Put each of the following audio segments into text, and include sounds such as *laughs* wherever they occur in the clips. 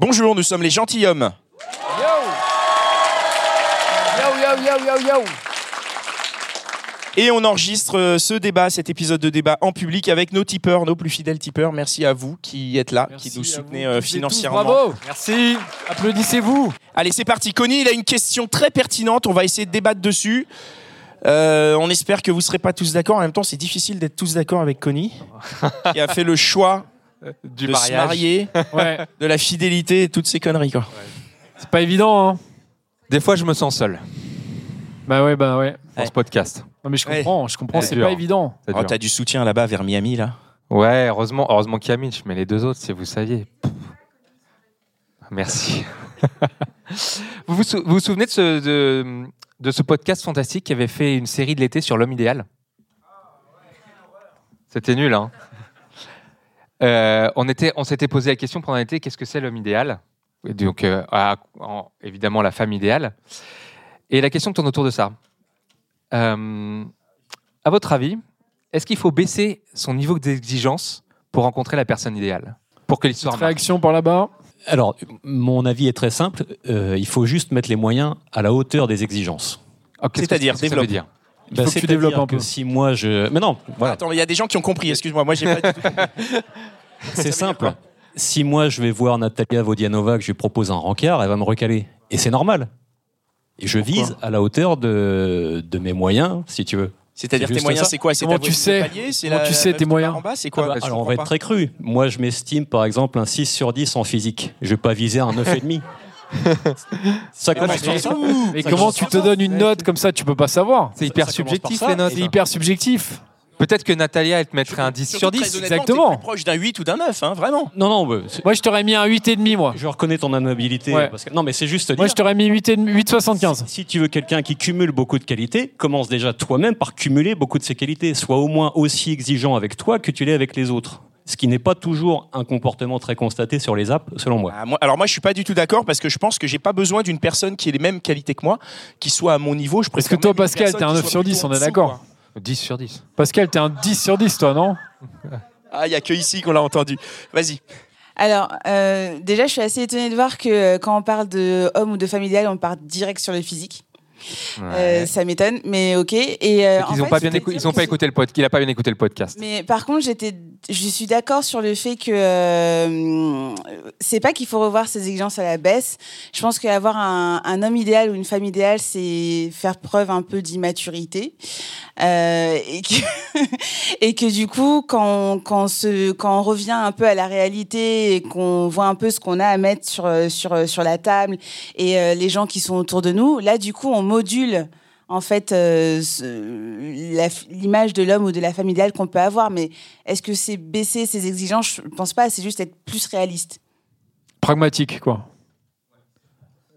Bonjour, nous sommes les gentilshommes. Yo, yo, yo, yo, yo. Et on enregistre euh, ce débat, cet épisode de débat en public avec nos tipeurs, nos plus fidèles tipeurs. Merci à vous qui êtes là, qui nous soutenez euh, financièrement. Bravo. Merci. Applaudissez-vous. Allez, c'est parti. Connie, il a une question très pertinente. On va essayer de débattre dessus. Euh, on espère que vous ne serez pas tous d'accord. En même temps, c'est difficile d'être tous d'accord avec Connie, *laughs* qui a fait le choix *laughs* Du de se marier, *laughs* Ouais. de la fidélité et toutes ces conneries. Quoi. C'est pas évident, hein. Des fois, je me sens seul Bah ouais, bah ouais. dans ce podcast. Non mais je Ouais. comprends, je comprends, C'est pas évident. Oh. T'as du soutien là-bas vers Miami, là Ouais, heureusement, heureusement qu'il y a Mitch, mais les deux autres, si vous saviez. Merci. *laughs* vous, vous sou- vous vous souvenez de ce, de, de ce podcast fantastique qui avait fait une série de l'été sur l'homme idéal? C'était nul, hein Euh, on, était, on s'était posé la question pendant l'été qu'est-ce que c'est l'homme idéal? Et Donc, euh, à- en- évidemment, la femme idéale. Et la question tourne autour de ça. Euh, à votre avis, est-ce qu'il faut baisser son niveau d'exigence pour rencontrer la personne idéale? Pour que l'histoire Réaction par là-bas? Alors, mon avis est très simple. Euh, il faut juste mettre les moyens à la hauteur des exigences. Ah, C'est-à-dire, qu'est-ce Il faut que tu développes un peu. Si moi je, mais non, voilà, Attends, il y a des gens qui ont compris. Excuse-moi, moi j'ai pas. *laughs* c'est simple. Si moi je vais voir Natalia Vodianova que je lui propose un rencard, elle va me recaler, et c'est normal. Et je vise à la hauteur de, de mes moyens, si tu veux. C'est-à-dire C'est tes moyens, c'est quoi? C'est Comment tu sais? palier? Comment la tu sais tes qui moyens? En bas, c'est Ah quoi? bah, Bah, alors on va être pas. très cru. Moi je m'estime par exemple un 6 sur 10 en physique. Je vais pas viser un 9,5. *laughs* ça commence mais par tu- ça. Mais Ça comment commence tu par te ça. donnes une note comme ça, tu peux pas savoir. C'est hyper ça commence subjectif ça, les notes. C'est hyper subjectif. Peut-être que Natalia, elle te mettrait un 10 sur Surtout, 10. très honnêtement, exactement. t'es plus proche d'un 8 ou d'un 9, hein, vraiment. Non non, bah, c'est- Moi, je t'aurais mis un 8,5 moi. je reconnais ton amabilité. Ouais. parce que- non mais c'est juste Moi, dire. je t'aurais mis 8,5 8,75. Si tu veux quelqu'un qui cumule beaucoup de qualités, commence déjà toi-même par cumuler beaucoup de ses qualités. Sois au moins aussi exigeant avec toi que tu l'es avec les autres. Ce qui n'est pas toujours un comportement très constaté sur les apps, selon moi. Ah, moi- alors moi, je suis pas du tout d'accord parce que je pense que j'ai pas besoin d'une personne qui ait les mêmes qualités que moi, qui soit à mon niveau. Je Parce que toi, Pascal, t'es un qui 9 soit sur 10, plutôt on est d'accord. quoi. 10 sur 10. Pascal, t'es un 10 sur 10, toi, non? Ah, il y a que ici qu'on l'a entendu. Vas-y. Alors, euh, déjà, je suis assez étonnée de voir que euh, quand on parle de homme ou de familial, on part direct sur le physique. Euh, ça m'étonne, mais ok. Et euh, ils n'ont pas bien ils ont pas écouté le podcast. Il a pas bien écouté le podcast. Mais par contre, j'étais, je suis d'accord sur le fait que euh, c'est pas qu'il faut revoir ses exigences à la baisse. Je pense qu'avoir un, un homme idéal ou une femme idéale, c'est faire preuve un peu d'immaturité Euh, et que *laughs* et que du coup, quand on, quand on se quand on revient un peu à la réalité et qu'on voit un peu ce qu'on a à mettre sur sur sur la table et euh, les gens qui sont autour de nous, là, du coup, on module en fait euh, l'image de l'homme ou de la femme idéale qu'on peut avoir. Mais est-ce que c'est baisser ses exigences? Je pense pas. C'est juste être plus réaliste. Pragmatique, quoi.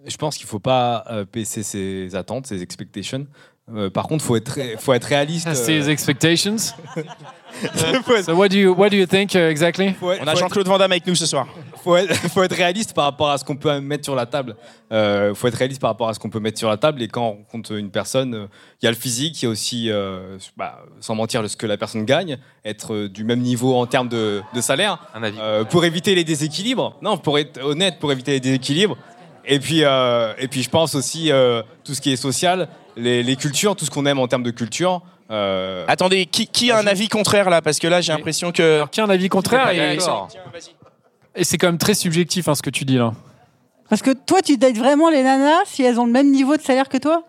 Je pense qu'il faut pas euh, baisser ses attentes, ses expectations. Euh, par contre, faut être ré- faut être réaliste. euh, expectations? *laughs* faut être- So what do you what do you think uh, exactly? Faut être- On a faut Jean-Claude Van Damme avec nous ce soir. faut être- *laughs* faut être réaliste par rapport à ce qu'on peut mettre sur la table. Euh, faut être réaliste par rapport à ce qu'on peut mettre sur la table. Et quand on rencontre une personne, euh, il y a le physique, il y a aussi, euh, bah, sans mentir, ce que la personne gagne, être euh, du même niveau en termes de, de salaire. Un avis. Euh, pour éviter les déséquilibres. Non, pour être honnête, pour éviter les déséquilibres. Et puis, euh, et puis je pense aussi euh, tout ce qui est social, les, les cultures, tout ce qu'on aime en termes de culture. euh, Attendez, qui, qui a un avis contraire là? Parce que là, j'ai l'impression que. Alors, qui a un avis contraire et, d'accord. Tiens, vas-y. et c'est quand même très subjectif hein, ce que tu dis là. Parce que toi, tu dates vraiment les nanas si elles ont le même niveau de salaire que toi?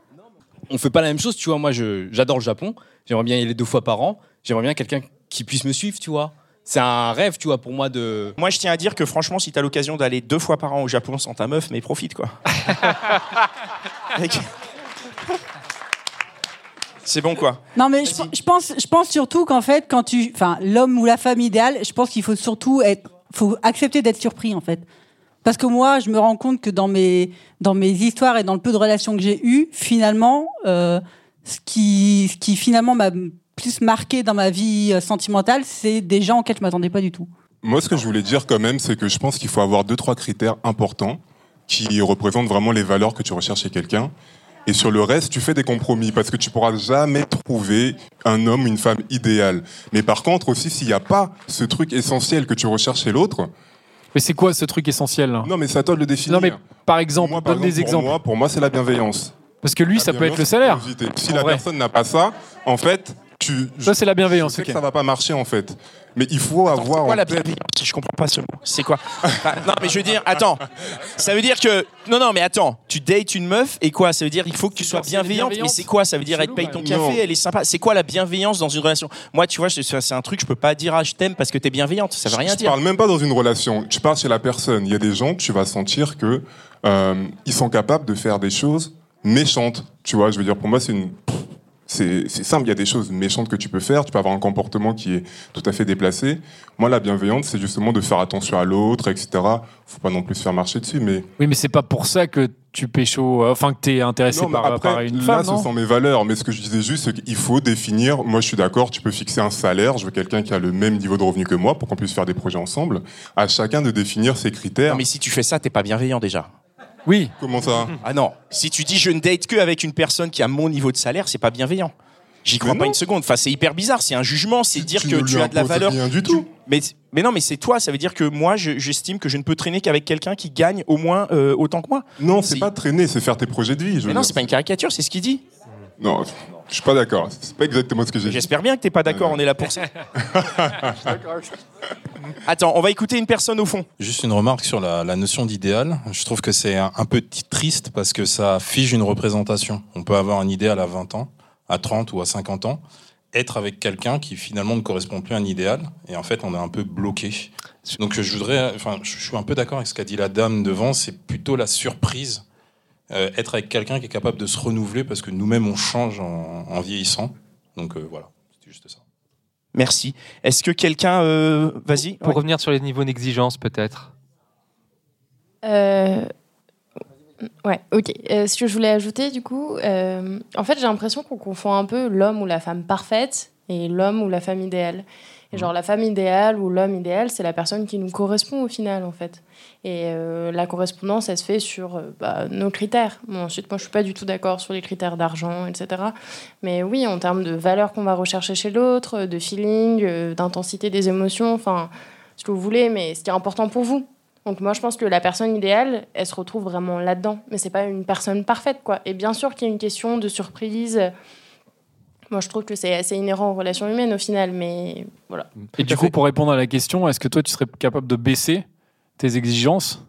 On fait pas la même chose, tu vois. Moi, j'adore le Japon. J'aimerais bien y aller deux fois par an. J'aimerais bien quelqu'un qui puisse me suivre, tu vois. C'est un rêve, tu vois, pour moi de. Moi, je tiens à dire que franchement, si t'as l'occasion d'aller deux fois par an au Japon sans ta meuf, mais profite quoi. *laughs* C'est bon quoi. Non, mais je, je pense, je pense surtout qu'en fait, quand tu, enfin, l'homme ou la femme idéale, je pense qu'il faut surtout être, faut accepter d'être surpris en fait. Parce que moi, je me rends compte que dans mes, dans mes histoires et dans le peu de relations que j'ai eues, finalement, euh, ce, qui, ce qui finalement m'a plus marqué dans ma vie euh, sentimentale, c'est des gens auxquels je m'attendais pas du tout. Moi, ce que je voulais dire quand même, c'est que je pense qu'il faut avoir deux, trois critères importants qui représentent vraiment les valeurs que tu recherches chez quelqu'un. Et sur le reste, tu fais des compromis parce que tu pourras jamais trouver un homme, une femme idéale. Mais par contre, aussi, s'il n'y a pas ce truc essentiel que tu recherches chez l'autre, Mais c'est quoi ce truc essentiel? Là non, mais c'est à toi de le définir. Non, mais par exemple, moi, par donne des pour exemples. moi, pour moi, c'est la bienveillance. Parce que lui, La ça peut être le salaire. Si En la vrai. personne n'a pas ça, en fait, tu. Ça, c'est la bienveillance, Je sais que ça va pas marcher, en fait. Mais il faut avoir. Quoi en la tête- bienveillance Je comprends pas ce mot. C'est quoi Enfin, Non, mais je veux dire, attends. Ça veut dire que. Non, non, mais attends. Tu dates une meuf et quoi? Ça veut dire il faut que tu sois C'est la bienveillante. Mais c'est quoi? Ça veut dire C'est elle te paye ton café, Non. elle est sympa. C'est quoi la bienveillance dans une relation? Moi, tu vois, c'est c'est un truc, je peux pas dire ah, je t'aime parce que t'es bienveillante. Ça veut rien je dire. parle même pas dans une relation. Tu parles chez la personne. Il y a des gens, tu vas sentir que euh, ils sont capables de faire des choses méchantes. Tu vois, je veux dire, pour moi, c'est une. C'est simple, il y a des choses méchantes que tu peux faire, tu peux avoir un comportement qui est tout à fait déplacé. Moi, la bienveillante, c'est justement de faire attention à l'autre, etc. Faut pas non plus se faire marcher dessus, mais Oui, mais c'est pas pour ça que tu pécho, euh, enfin que t'es intéressé Non, par, après, par une là, femme, ce non sont mes valeurs. Mais ce que je disais juste, c'est qu'il faut définir. Moi, je suis d'accord. Tu peux fixer un salaire. Je veux quelqu'un qui a le même niveau de revenu que moi pour qu'on puisse faire des projets ensemble. À chacun de définir ses critères. Non, mais si tu fais ça, t'es pas bienveillant déjà. Oui. Comment ça Ah non. Si tu dis je ne date que avec une personne qui a mon niveau de salaire, c'est pas bienveillant. J'y crois pas une seconde. Enfin, c'est hyper bizarre. C'est un jugement. C'est dire tu que ne tu lui as de la imposes valeur. rien du tout. Mais, mais non, mais c'est toi. Ça veut dire que moi, je- j'estime que je ne peux traîner qu'avec quelqu'un qui gagne au moins euh, autant que moi. Non, c'est Si. pas traîner, c'est faire tes projets de vie. je veux Mais non, dire. c'est pas une caricature, c'est ce qu'il dit. Non, je suis pas d'accord. C'est pas exactement ce que j'ai dit. J'espère bien que t'es pas d'accord. On est là pour ça. *laughs* Attends, on va écouter une personne au fond. Juste une remarque sur la, la notion d'idéal. Je trouve que c'est un, un peu triste parce que ça fige une représentation. On peut avoir un idéal à 20 ans, à 30 ou à 50 ans, être avec quelqu'un qui finalement ne correspond plus à un idéal et en fait on est un peu bloqué. Donc je voudrais, enfin je suis un peu d'accord avec ce qu'a dit la dame devant, c'est plutôt la surprise. Euh, être avec quelqu'un qui est capable de se renouveler parce que nous-mêmes on change en, en vieillissant. Donc euh, voilà, c'était juste ça. Merci. Est-ce que quelqu'un, euh, vas-y. Pour Ouais. revenir sur les niveaux d'exigence, peut-être. Euh, Ouais, ok. Euh, ce que je voulais ajouter, du coup, euh, en fait, j'ai l'impression qu'on confond un peu l'homme ou la femme parfaite et l'homme ou la femme idéale. Et genre, la femme idéale ou l'homme idéal, c'est la personne qui nous correspond au final, en fait. Et euh, la correspondance, elle se fait sur euh, bah, nos critères. Ensuite, moi, je suis pas du tout d'accord sur les critères d'argent, etc. Mais oui, en termes de valeur qu'on va rechercher chez l'autre, de feeling, euh, d'intensité des émotions, enfin, ce que vous voulez, mais ce qui est important pour vous. Donc moi, je pense que la personne idéale, elle se retrouve vraiment là-dedans. Mais c'est pas une personne parfaite, quoi. Et bien sûr qu'il y a une question de surprise. Moi, je trouve que c'est assez inhérent aux relations humaines au final, mais voilà. Et du coup, pour répondre à la question, est-ce que toi, tu serais capable de baisser tes exigences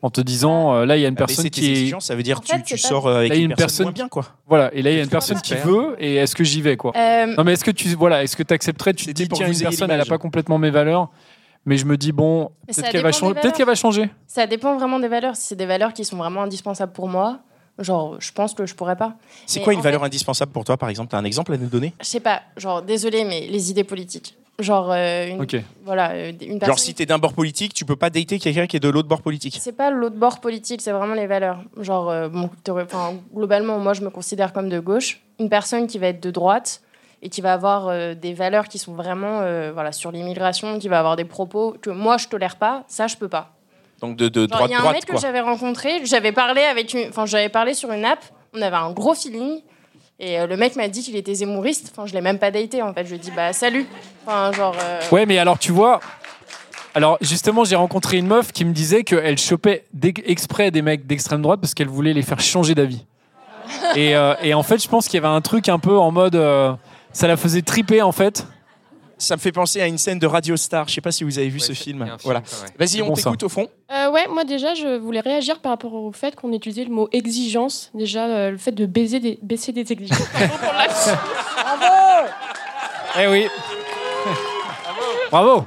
en te disant, euh, là, il y a une Bah, personne qui est... exigences, ça veut dire En fait, tu, tu sors euh, avec Là, une, une personne, personne- moins bien, quoi. Voilà, et là, il y a une personne qui veut, et est-ce que j'y vais, quoi Euh, Non, mais est-ce que tu voilà, est-ce que tu accepterais, tu te dis pour une personne, elle a pas complètement mes valeurs, mais je me dis bon, qu'elle va changer, peut-être qu'elle va changer. Ça dépend vraiment des valeurs. Si c'est des valeurs qui sont vraiment indispensables pour moi, genre, je pense que je pourrais pas. C'est quoi une valeur fait- indispensable pour toi, par exemple? T'as un exemple à nous donner? Je sais pas, genre, désolé, mais les idées politiques. Genre, euh, une, voilà, euh, une personne. Genre, si t'es d'un bord politique, tu peux pas dater quelqu'un qui est de l'autre bord politique. C'est pas l'autre bord politique, c'est vraiment les valeurs. Genre, euh, bon, t'aurais- enfin, globalement, moi, je me considère comme de gauche. Une personne qui va être de droite et qui va avoir euh, des valeurs qui sont vraiment euh, voilà, sur l'immigration, qui va avoir des propos que moi, je tolère pas, ça, je peux pas. Donc de, de droite Il y a un mec quoi. que j'avais rencontré, j'avais parlé avec une, enfin, j'avais parlé sur une app, on avait un gros feeling. Et euh, le mec m'a dit qu'il était zémouriste. Enfin, je l'ai même pas daté en fait. Je lui ai dit bah salut. Enfin, genre. euh, Ouais, mais alors tu vois, alors justement, j'ai rencontré une meuf qui me disait qu'elle chopait exprès des mecs d'extrême droite parce qu'elle voulait les faire changer d'avis. Et, euh, et en fait, je pense qu'il y avait un truc un peu en mode, euh, ça la faisait triper en fait. Ça me fait penser à une scène de Radio Star. Je sais pas si vous avez vu ce film. Voilà. Vas-y, on bon, t'écoute au fond. Euh, ouais, moi déjà, je voulais réagir par rapport au fait qu'on utilisait le mot exigence. Déjà, euh, le fait de baiser des, baisser des exigences. *laughs* La- Eh oui. Bravo.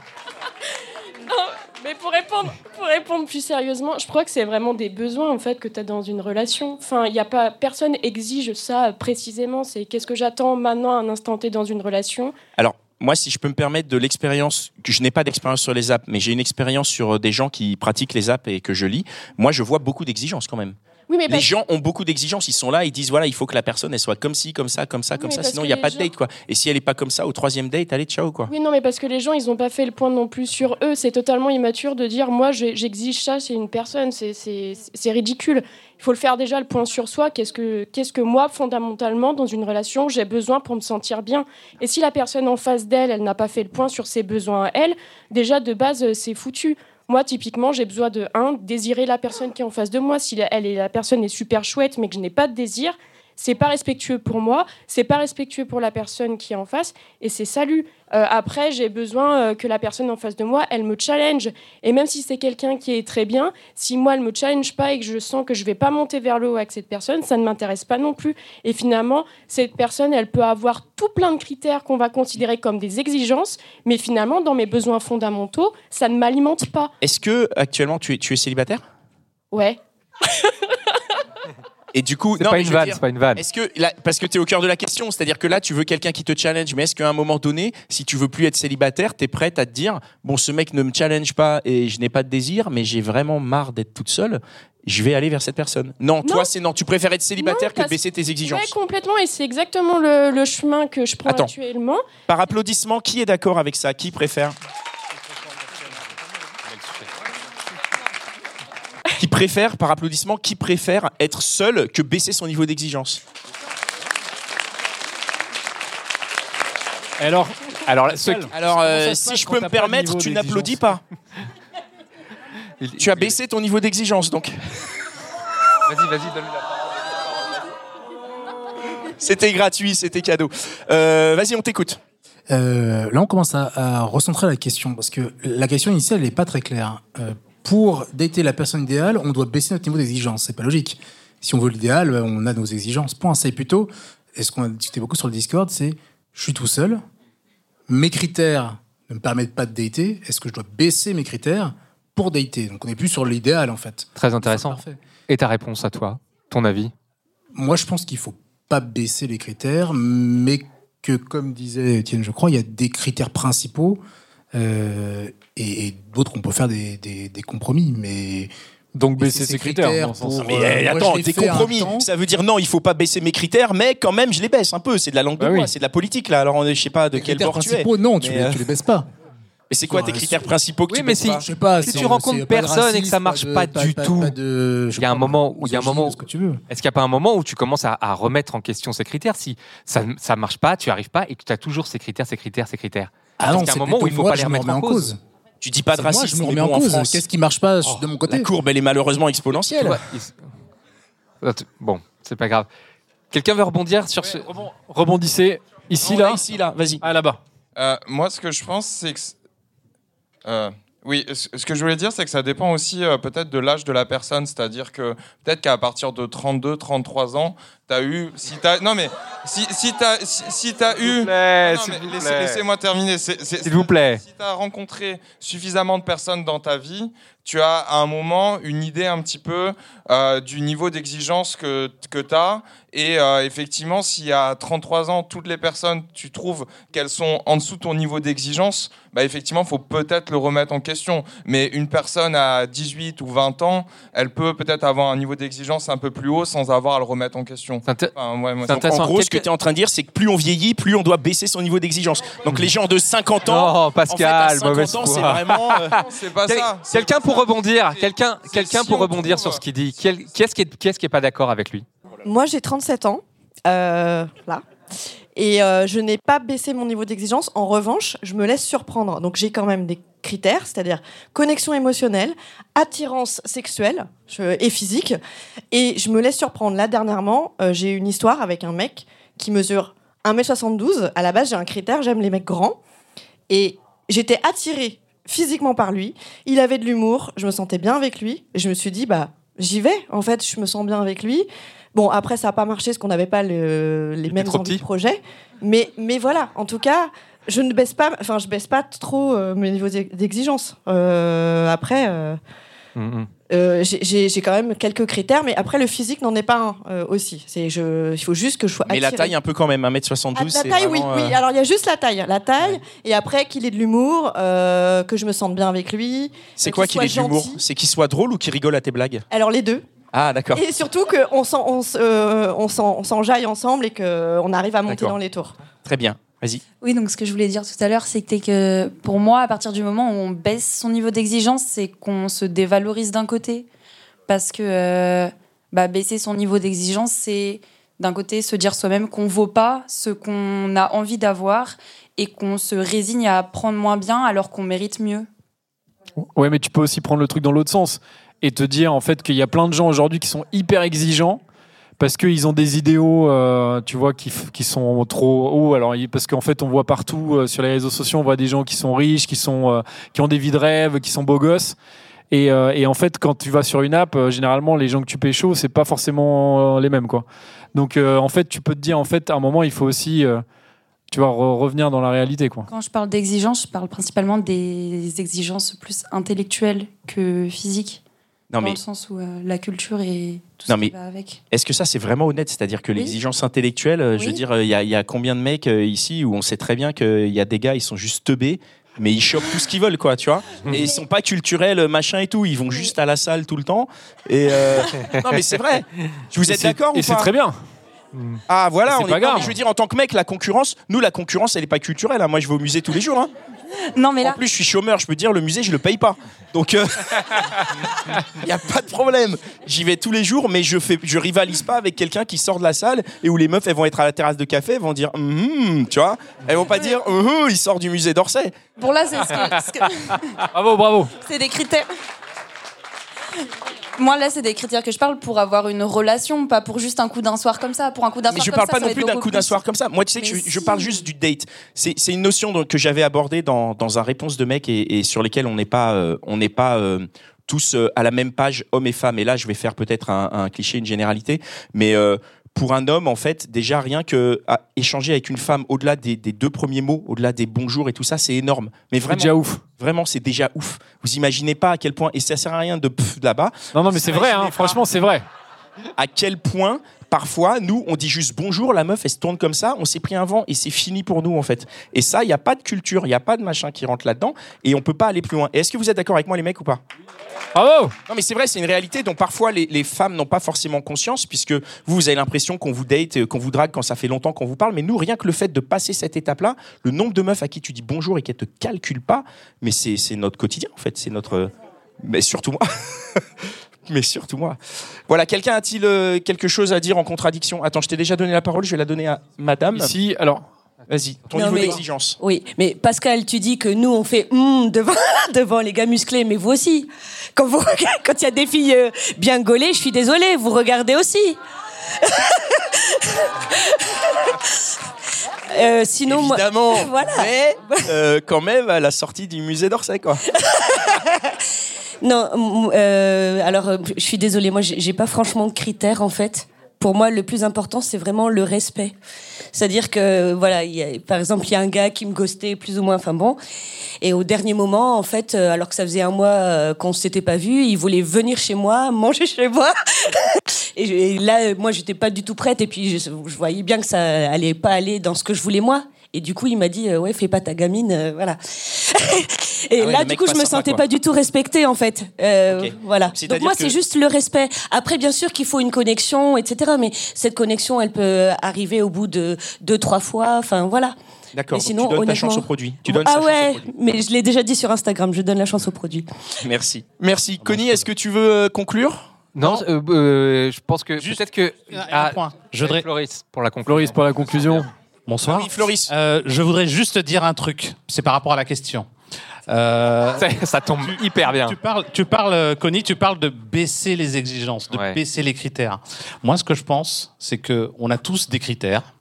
Non, mais pour répondre, pour répondre plus sérieusement, je crois que c'est vraiment des besoins en fait que tu as dans une relation. Enfin, il y a pas personne exige ça précisément. C'est qu'est-ce que j'attends maintenant à un instant T dans une relation. Alors, moi, si je peux me permettre de l'expérience, que je n'ai pas d'expérience sur les apps, mais j'ai une expérience sur euh, des gens qui pratiquent les apps et que je lis, moi, je vois beaucoup d'exigences quand même. Oui, mais les gens ont beaucoup d'exigences. Ils sont là, ils disent voilà, il faut que la personne elle soit comme ci, comme ça, comme ça, comme ça. Sinon, il n'y a pas de date quoi. Et si elle est pas comme ça au troisième date, allez ciao quoi. Oui, non, mais parce que les gens, ils n'ont pas fait le point non plus sur eux. C'est totalement immature de dire, moi, j'exige ça, c'est une personne. C'est- ridicule. Il faut le faire déjà le point sur soi. Qu'est-ce que, qu'est-ce que moi, fondamentalement, dans une relation, j'ai besoin pour me sentir bien? Et si la personne en face d'elle, elle n'a pas fait le point sur ses besoins à elle, déjà, de base, euh, c'est foutu. Moi, typiquement, j'ai besoin de, un, désirer la personne qui est en face de moi. Si elle est, la personne est super chouette, mais que je n'ai pas de désir, c'est pas respectueux pour moi, c'est pas respectueux pour la personne qui est en face, et c'est salut. Euh, après, j'ai besoin euh, que la personne en face de moi, elle me challenge. Et même si c'est quelqu'un qui est très bien, si moi, elle me challenge pas et que je sens que je vais pas monter vers le haut avec cette personne, ça ne m'intéresse pas non plus. Et finalement, cette personne, elle peut avoir tout plein de critères qu'on va considérer comme des exigences, mais finalement, dans mes besoins fondamentaux, ça ne m'alimente pas. Est-ce que actuellement tu es, tu es célibataire? Ouais. *laughs* Et du coup, C'est non, pas une vanne, dire, pas une vanne. Est-ce que là, parce que tu es au cœur de la question, c'est-à-dire que là, tu veux quelqu'un qui te challenge, mais est-ce qu'à un moment donné, si tu veux plus être célibataire, tu es prête à te dire bon, ce mec ne me challenge pas et je n'ai pas de désir, mais j'ai vraiment marre d'être toute seule. Je vais aller vers cette personne. Non, toi, c'est non. Tu préfères être célibataire que de baisser tes Ouais, exigences. complètement, et c'est exactement le, le chemin que je prends Attends. actuellement. Par applaudissement, qui est d'accord avec ça? Qui préfère Qui préfère, par applaudissement, qui préfère être seul que baisser son niveau d'exigence Alors, alors, ceux Alors, euh, si je peux me permettre, tu n'applaudis pas. tu as baissé ton niveau d'exigence, donc. Vas-y, vas-y, donne-lui la C'était gratuit, c'était cadeau. Euh, Vas-y, on t'écoute. Euh, là, on commence à, à recentrer la question parce que la question initiale n'est pas très claire. Pour dater la personne idéale, on doit baisser notre niveau d'exigence. C'est pas logique. Si on veut l'idéal, on a nos exigences. Point. C'est plutôt, et ce qu'on a discuté beaucoup sur le Discord, c'est je suis tout seul, mes critères ne me permettent pas de dater. Est-ce que je dois baisser mes critères pour dater? Donc on n'est plus sur l'idéal en fait. Très intéressant. Parfait. Et ta réponse à toi, ton avis? Moi, je pense qu'il faut pas baisser les critères, mais que, comme disait Étienne, je crois, il y a des critères principaux euh, et, et d'autres, on peut faire des, des- des compromis. Mais donc baisser ses critères. dans le sens- pour, Mais euh, euh, moi, attends, des compromis. Ça veut dire non, il faut pas baisser mes critères, mais quand même, je les baisse un peu. C'est de la langue de Bah oui. bois, c'est de la politique là. Alors, je sais pas de Les quel bord tu es. principaux, non, tu, Mais, les, euh, tu les baisses pas. Mais c'est quoi tes euh, critères principaux que Oui, tu mais baisses si- pas Je sais pas. Si c'est- tu rencontres personne et que ça marche de- pas du tout, il y a un moment où il y a un moment ce que tu veux. Est-ce qu'il n'y a pas un moment où tu commences à, à remettre en question ces critères Si ça ne marche pas, tu arrives pas et que tu as toujours ces critères, ces critères, ces critères? Ah non, a un c'est moment où il faut moi, pas les me remettre en cause Tu dis pas de C'est moi, racisme. je me remets en cause. France, Qu'est-ce qui marche pas de mon côté? La courbe, elle est malheureusement exponentielle. Attends, Bon, c'est pas grave. Quelqu'un veut rebondir sur ce. Rebondissez ici, là. Ici, là, vas-y. Ah, là-bas. Euh, moi, ce que je pense, c'est que. Oui, ce que je voulais dire, c'est que ça dépend aussi euh, peut-être de l'âge de la personne. C'est-à-dire que peut-être qu'à partir de 32, 33 ans, tu as eu. Si t'as- non, mais si, si tu as, si, si t'as eu. Laissez-. Laissez-moi terminer. S'il vous plaît. Si tu as rencontré suffisamment de personnes dans ta vie, tu as à un moment une idée un petit peu euh, du niveau d'exigence que, que tu as. Et euh, effectivement, si à 33 ans, toutes les personnes, tu trouves qu'elles sont en dessous de ton niveau d'exigence, bah effectivement, il faut peut-être le remettre en question. Mais une personne à 18 ou 20 ans, elle peut peut-être avoir un niveau d'exigence un peu plus haut sans avoir à le remettre en question. C'est inté- Enfin, ouais, moi, c'est Donc, en gros, ce que Quelqu'un- tu es en train de dire, c'est que plus on vieillit, plus on doit baisser son niveau d'exigence. Donc les gens de 50 ans, Non, Pascal, en fait, à 50 mauvaise ans, c'est vraiment. euh, *laughs* c'est pas Quel- Quelqu'un pour rebondir, quelqu'un, quelqu'un pour on rebondir sur ce qu'il dit. Quel- Qui est-ce qui est, qui est-ce qui est pas d'accord avec lui? Moi, j'ai 37 ans, euh, là. Et euh, je n'ai pas baissé mon niveau d'exigence. En revanche, je me laisse surprendre. Donc, j'ai quand même des critères, c'est-à-dire connexion émotionnelle, attirance sexuelle et physique. Et je me laisse surprendre. Là, dernièrement, euh, j'ai eu une histoire avec un mec qui mesure 1m72. À la base, j'ai un critère, j'aime les mecs grands. Et j'étais attirée physiquement par lui. Il avait de l'humour, je me sentais bien avec lui. Et je me suis dit, bah, j'y vais. En fait, je me sens bien avec lui. Bon, après, ça n'a pas marché parce qu'on n'avait pas le- les mêmes envies de projet. Mais, mais voilà, en tout cas, je ne baisse pas, enfin, je baisse pas trop euh, mes niveaux d'ex- d'exigence. Euh, après, euh, Mhm. euh, j'ai- quand même quelques critères, mais après le physique n'en est pas un euh, aussi. C'est je, il faut juste que je sois. Mais la attirée. taille un peu quand même, Ah, 1m72, la c'est taille, oui, vraiment, oui. euh, Alors il y a juste la taille, la taille, et après qu'il ait de l'humour, euh, que je me sente bien avec lui. C'est quoi qu'il soit ait de l'humour gentil. C'est qu'il soit drôle ou qu'il rigole à tes blagues? Alors les deux. Ah, d'accord. Et surtout qu'on euh, s'enjaille ensemble et qu'on arrive à monter dans les tours. Très bien. Vas-y. Oui, donc ce que je voulais dire tout à l'heure, c'était que pour moi, à partir du moment où on baisse son niveau d'exigence, c'est qu'on se dévalorise d'un côté. Parce que euh, bah, baisser son niveau d'exigence, c'est d'un côté se dire soi-même qu'on vaut pas ce qu'on a envie d'avoir et qu'on se résigne à prendre moins bien alors qu'on mérite mieux. Ouais, mais tu peux aussi prendre le truc dans l'autre sens et te dire en fait qu'il y a plein de gens aujourd'hui qui sont hyper exigeants parce qu'ils ont des idéaux, euh, tu vois, qui, qui sont trop hauts. Alors, parce qu'en fait, on voit partout euh, sur les réseaux sociaux, on voit des gens qui sont riches, qui, sont, euh, qui ont des vies de rêve, qui sont beaux gosses. Et, et en fait, quand tu vas sur une app, généralement, les gens que tu pécho, c'est pas forcément les mêmes, quoi. Donc, en fait, tu peux te dire, en fait, à un moment, il faut aussi, tu vas re- revenir dans la réalité, quoi. Quand je parle d'exigence, je parle principalement des exigences plus intellectuelles que physiques. Non, dans mais- le sens où euh, la culture et tout Non, ce mais qui va avec. est-ce que ça, c'est vraiment honnête? C'est-à-dire que Oui. l'exigence intellectuelle, euh, je veux dire, il y, a- il y a combien de mecs euh, ici où on sait très bien qu'il y a des gars, ils sont juste teubés, mais ils chopent tout ce qu'ils veulent, quoi, tu vois? Et ils sont pas culturels, machin et tout. Ils vont juste à la salle tout le temps. Et euh, *laughs* non, mais c'est vrai. Vous êtes d'accord ou Et c'est pas? très bien. Ah voilà, C'est on pas est non, grave. mais Je veux dire, en tant que mec, la concurrence, nous, la concurrence, elle est pas culturelle. hein. Moi, je vais au musée tous les jours. hein. Non, mais En là, plus, je suis chômeur, je peux dire, le musée, je le paye pas. Donc, *laughs* il n'y a pas de problème. J'y vais tous les jours, mais je fais, je rivalise pas avec quelqu'un qui sort de la salle et où les meufs, elles vont être à la terrasse de café, elles vont dire, Hum, tu vois, elles vont pas dire, Hum, il sort du musée d'Orsay. bon là, c'est ce que- ce que- *laughs* Bravo, bravo. c'est des critères. Moi, là, c'est des critères que je parle pour avoir une relation, pas pour juste un coup d'un soir comme ça. Pour un coup d'un Mais soir je comme parle pas ça non plus d'un coup d'un soir comme ça. Moi, tu sais que je, je parle juste du date. C'est une notion que j'avais abordée dans, dans un réponse de mec et, et sur lesquelles on n'est pas, euh, on n'est pas euh, tous euh, à la même page, hommes et femmes. Et là, je vais faire peut-être un, un cliché, une généralité, mais euh, pour un homme, en fait, déjà rien que à échanger avec une femme au-delà des, des deux premiers mots, au-delà des bonjours et tout ça, c'est énorme. Mais vraiment, déjà ouf. Vraiment, c'est déjà ouf. Vous imaginez pas à quel point, et ça sert à rien de là-bas. Non, non, mais c'est vrai, hein, franchement, c'est vrai. À quel point, parfois, nous, on dit juste bonjour, la meuf, elle se tourne comme ça, on s'est pris un vent et c'est fini pour nous, en fait. Et ça, il n'y a pas de culture, il n'y a pas de machin qui rentre là-dedans et on peut pas aller plus loin. Est-ce que vous êtes d'accord avec moi, les mecs, ou pas? Bravo Non, mais c'est vrai, c'est une réalité dont parfois les, les femmes n'ont pas forcément conscience, puisque vous, vous avez l'impression qu'on vous date, euh, qu'on vous drague quand ça fait longtemps qu'on vous parle, mais nous, rien que le fait de passer cette étape-là, le nombre de meufs à qui tu dis bonjour et qu'elles te calculent pas, mais c'est notre quotidien, en fait, c'est notre. Mais surtout moi. *laughs* mais surtout moi. Voilà, quelqu'un a-t-il euh, quelque chose à dire en contradiction? Attends, je t'ai déjà donné la parole, je vais la donner à madame. Ici, alors. Vas-y, ton Non, niveau d'exigence. Oui, mais Pascal, tu dis que nous, on fait hum devant, *laughs* devant les gars musclés, mais vous aussi. Quand vous regardez- *laughs* quand il y a des filles euh, bien gaulées, je suis désolée, vous regardez aussi. *laughs* Euh, sinon, moi- Évidemment, voilà. mais euh, quand même à la sortie du musée d'Orsay, quoi. Non, euh, alors je suis désolée, moi j'ai j'ai pas franchement de critères en fait. Pour moi, le plus important, c'est vraiment le respect. C'est-à-dire que, voilà, par exemple, il y a un gars qui me ghostait plus ou moins, enfin bon, et au dernier moment, en fait, euh, alors que ça faisait un mois euh, qu'on s'était pas vu, il voulait venir chez moi, *laughs* manger chez moi. *laughs* et, là, moi, j'étais pas du tout prête, et puis je, je voyais bien que ça allait pas aller dans ce que je voulais moi. Et du coup, il m'a dit, euh, ouais, fais pas ta gamine, euh, voilà. *laughs* et Ah ouais, là, du coup, je me sentais quoi. pas du tout respectée, en fait. Euh. Voilà. Donc moi, que- c'est juste le respect. Après, bien sûr qu'il faut une connexion, etc. Mais cette connexion, elle peut arriver au bout de deux, trois fois. Enfin, voilà. D'accord, sinon, tu donnes ta chance au produit. Tu donnes ah ouais, mais je l'ai déjà dit sur Instagram, je donne la chance au produit. Merci. Merci. Connie, est-ce que tu veux conclure? Non, euh, euh, je pense que peut-être que. un point. Je voudrais- Floris pour la conclusion. Floris pour la conclusion. Bonsoir. Oui, Floris. Euh, je voudrais juste dire un truc. C'est par rapport à la question. Euh, ça, tombe hyper bien. Tu parles, tu parles, euh, Connie, tu parles de baisser les exigences, de Ouais. baisser les critères. Moi, ce que je pense, c'est que on a tous des critères,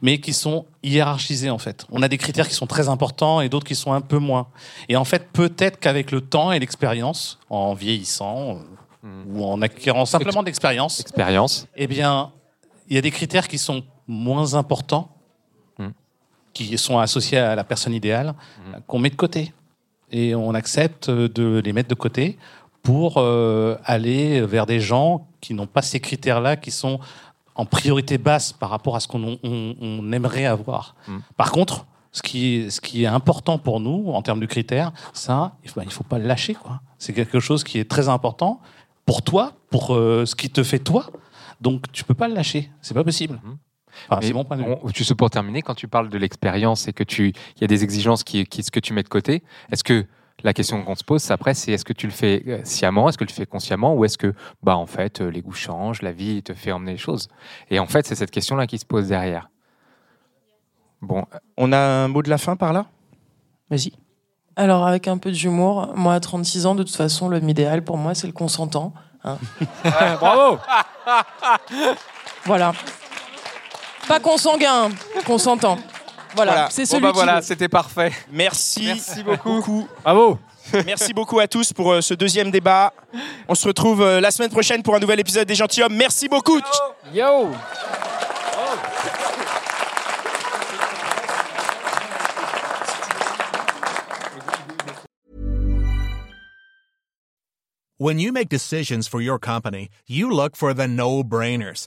mais qui sont hiérarchisés en fait. On a des critères qui sont très importants et d'autres qui sont un peu moins. Et en fait, peut-être qu'avec le temps et l'expérience, en vieillissant euh, ou en acquérant simplement de l'expérience, Expérience. eh bien, il y a des critères qui sont moins importants, qui sont associés à la personne idéale, qu'on met de côté. Et on accepte de les mettre de côté pour euh, aller vers des gens qui n'ont pas ces critères-là, qui sont en priorité basse par rapport à ce qu'on on- on aimerait avoir. Mm. Par contre, ce qui, est, ce qui est important pour nous en termes de critères, ça, il faut, il faut pas le lâcher. quoi. C'est quelque chose qui est très important pour toi, pour euh, ce qui te fait toi. Donc tu peux pas le lâcher. C'est pas possible. Enfin, c'est mon point de vue. on- juste pour terminer, quand tu parles de l'expérience et que tu, il y a des exigences qui, qui ce que tu mets de côté, est-ce que la question qu'on se pose après, c'est est-ce que tu le fais euh, sciemment, est-ce que tu le fais consciemment, ou est-ce que, bah, en fait, euh, les goûts changent, la vie te fait emmener les choses? Et en fait, c'est cette question-là qui se pose derrière. Bon, On a un mot de la fin par là? Vas-y. Alors, avec un peu d'humour, moi, à 36 ans, de toute façon, l'homme idéal, pour moi, c'est le consentant. hein. *laughs* Bravo Voilà. Pas consanguin, consentant. Voilà, c'est Bon, celui bah qui voilà, veut. c'était parfait. Merci. Merci beaucoup. Bravo. Merci beaucoup à tous pour euh, ce deuxième débat. On se retrouve euh, la semaine prochaine pour un nouvel épisode des Gentilhommes. Merci beaucoup. Yo. When you make decisions for your company, you look for the no-brainers.